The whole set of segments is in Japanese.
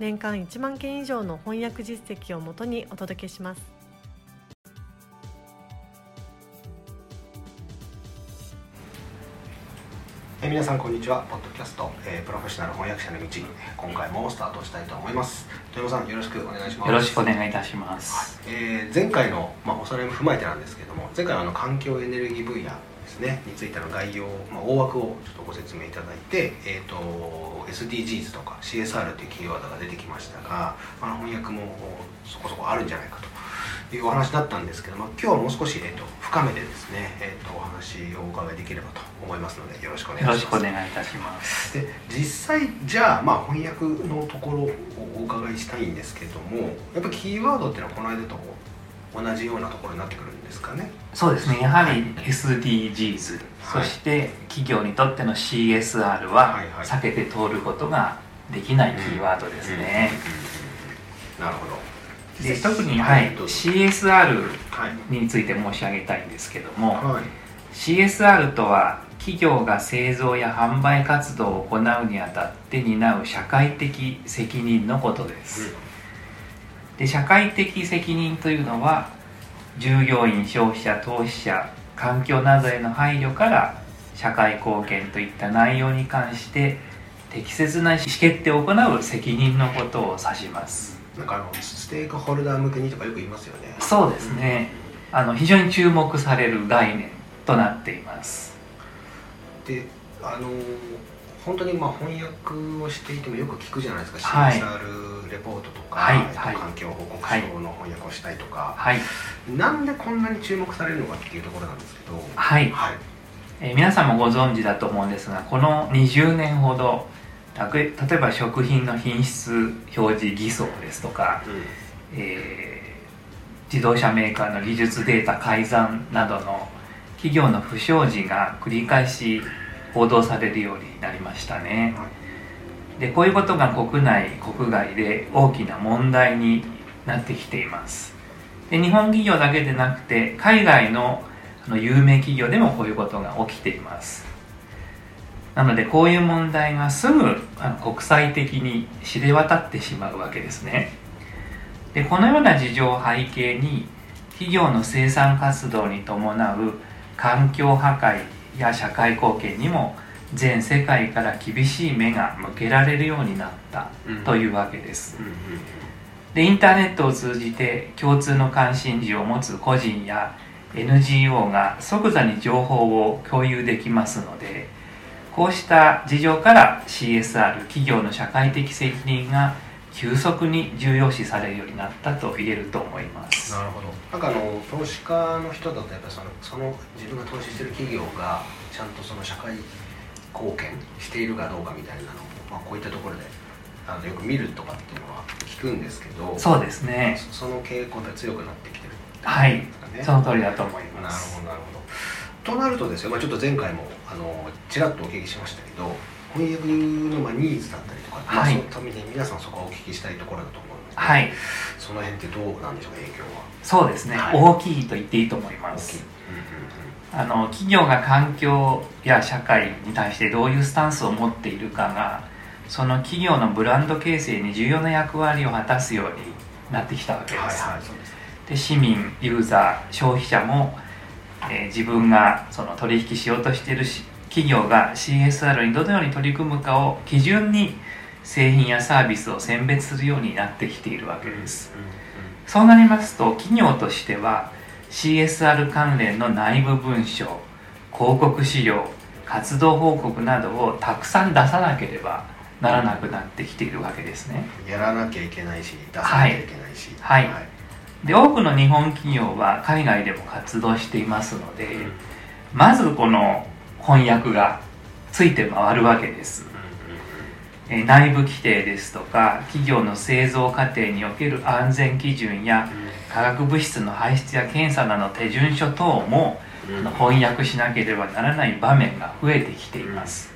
年間1万件以上の翻訳実績をもとにお届けします。えー皆さんこんにちは。ポッドキャスト、えープロフェッショナル翻訳者の道今回もスタートしたいと思います。豊山さんよろしくお願いします。よろしくお願いいたします。えー前回の、まあ、おさらいも踏まえてなんですけども前回はあの環境エネルギー分野ですねについての概要、まあ、大枠をちょっとご説明いただいて、えー、と SDGs とか CSR というキーワードが出てきましたが、まあ、翻訳もそこそこあるんじゃないかというお話だったんですけども今日はもう少し、えー、と深めてですね、えー、とお話をお伺いできればと思いますのでよろしくお願いしよろますしくお願いいたします。で実際じゃあ、まあ、翻訳のところをお伺いしたいんですけどもやっぱキーワードっていうのはこの間と同じようなところになってくるんですかね。そうですね。やはり SDGs、はい。そして企業にとっての CSR は避けて通ることができないキーワードですね。なるほど。で特に、はい、CSR はい。について申し上げたいんですけども、はい。CSR とは企業が製造や販売活動を行うにあたって担う社会的責任のことです。で社会的責任というのは従業員消費者投資者環境などへの配慮から社会貢献といった内容に関して適切な意思決定を行う責任のことを指します。なんかあのステークホルダー向けにとかよく言いますよね。そうですね。あの非常に注目される概念となっています。であの本当にまあ翻訳をしていてもよく聞くじゃないですか、はい。CSR レポートとか、はい環境報告書の翻訳をしたいとか、はい。なんでこんなに注目されるのかっていうところなんですけどはい、はい。えー皆さんもご存知だと思うんですがこの20年ほど例えば食品の品質表示偽装ですとかえー自動車メーカーの技術データ改ざんなどの企業の不祥事が繰り返し報道されるようになりましたねでこういうことが国内国外で大きな問題になってきています。で日本企業だけでなくて海外のあの有名企業でもこういうことが起きています。なのでこういう問題がすぐあの国際的に知れ渡ってしまうわけですね。でこのような事情を背景に企業の生産活動に伴う環境破壊や社会貢献にも全世界から厳しい目が向けられるようになったというわけです。うんうんでインターネットを通じて共通の関心事を持つ個人や NGO が即座に情報を共有できますのでこうした事情から CSR 企業の社会的責任が急速に重要視されるようになったと言えると思います。なるほど。なんかあの投資家の人だとやっぱりそのその自分が投資してる企業がちゃんとその社会貢献しているかどうかみたいなのを、まあ、こういったところであのよく見るとかっていうのは聞くんですけどそうですね。そその傾向が強くなってきてるはい。ねその通りだと思いなるますほどなるほど。となるとですよ、まあ、ちょっと前回もあのちらっとお聞きしましたけど翻訳のまあニーズだったりとか、まあ、はいそのために皆さんそこはお聞きしたいところだと思うので、はい。その辺ってどうなんでしょうか影響は。そうですね、はい。大きいと言っていいと思いま大きい。すうんあの企業が環境や社会に対してどういうスタンスを持っているかがその企業のブランド形成に重要な役割を果たすようになってきたわけです、うんはいはいで市民ユーザー消費者も、えー自分がその取引しようとしているし企業が CSR にどのように取り組むかを基準に製品やサービスを選別するようになってきているわけです、そうなりますと企業としては CSR 関連の内部文書広告資料活動報告などをたくさん出さなければならなくなってきているわけですね。やらなきゃいけないし出さなきゃいけないし。はい。で多くの日本企業は海外でも活動していますので、うんまずこの翻訳がついて回るわけです。えー内部規定ですとか企業の製造過程における安全基準や化学物質の排出や検査などの手順書等も翻訳しなければならない場面が増えてきています。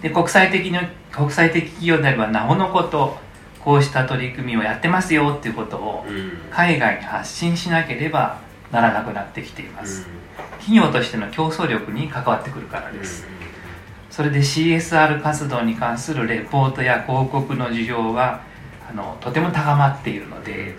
で国際的な国際的企業であればなおのことこうした取り組みをやってますよっていうことを海外に発信しなければならなくなってきています。企業としての競争力に関わってくるからですそれで CSR 活動に関するレポートや広告の需要はあのとても高まっているので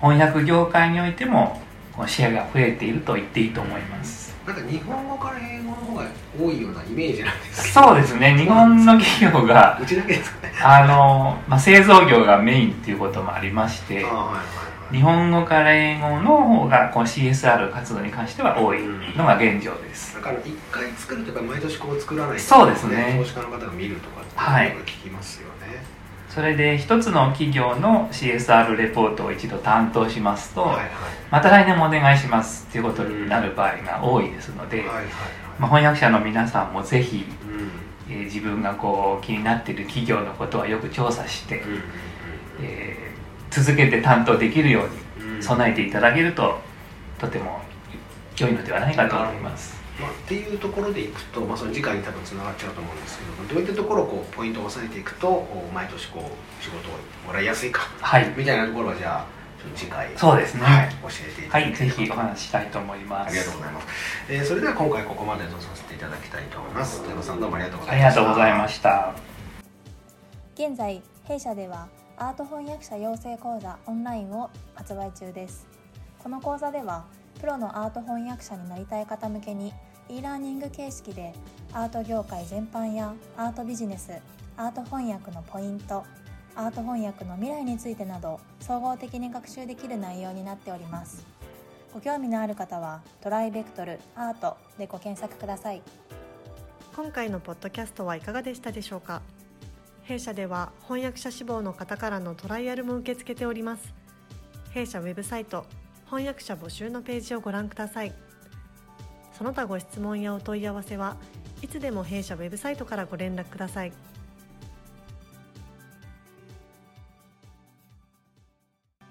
翻訳業界においてもシェアが増えていると言っていいと思います。なんか日本語から英語の方が多いようなイメージなんですそうですね。日本の企業がうちだけですかね。あの、まあ、製造業がメインっていうこともありましてはいはい日本語から英語の方がこの CSR 活動に関しては多いのが現状です。だから一回作るとか毎年こう作らないとそうですね。投資家の方が見るとかってはいいうのが聞きますよね。それで一つの企業の CSR レポートを一度担当しますと、はいはい。また来年もお願いしますっていうことになる場合が多いですので、はいはいはい。まあ、翻訳者の皆さんもぜひ、うん。えー自分がこう気になっている企業のことはよく調査して、うんうん。えー続けて担当できるように備えていただけるととても良いのではないかと思います。まあ、っていうところでいくと、まあ、その次回に多分つながっちゃうと思うんですけどどういったところをこうポイントを押さえていくとお毎年こう仕事をもらいやすいかはい、みたいなところはじゃあ次回そうですね。はい、教えていたはい、だければぜひお話ししたいと思います。ありがとうございます、えーそれでは今回ここまでとさせていただきたいと思います。小山さんどうもありがとうござありがいましたとうございました。現在弊社ではアート翻訳者養成講座オンラインを発売中です。この講座ではプロのアート翻訳者になりたい方向けに e ラーニング形式でアート業界全般やアートビジネスアート翻訳のポイントアート翻訳の未来についてなど総合的に学習できる内容になっております。ご興味のある方はトライベクトルアートでご検索ください。今回のポッドキャストはいかがでしたでしょうか？弊社では翻訳者志望の方からのトライアルも受け付けております。弊社ウェブサイト翻訳者募集のページをご覧ください。その他ご質問やお問い合わせはいつでも弊社ウェブサイトからご連絡ください。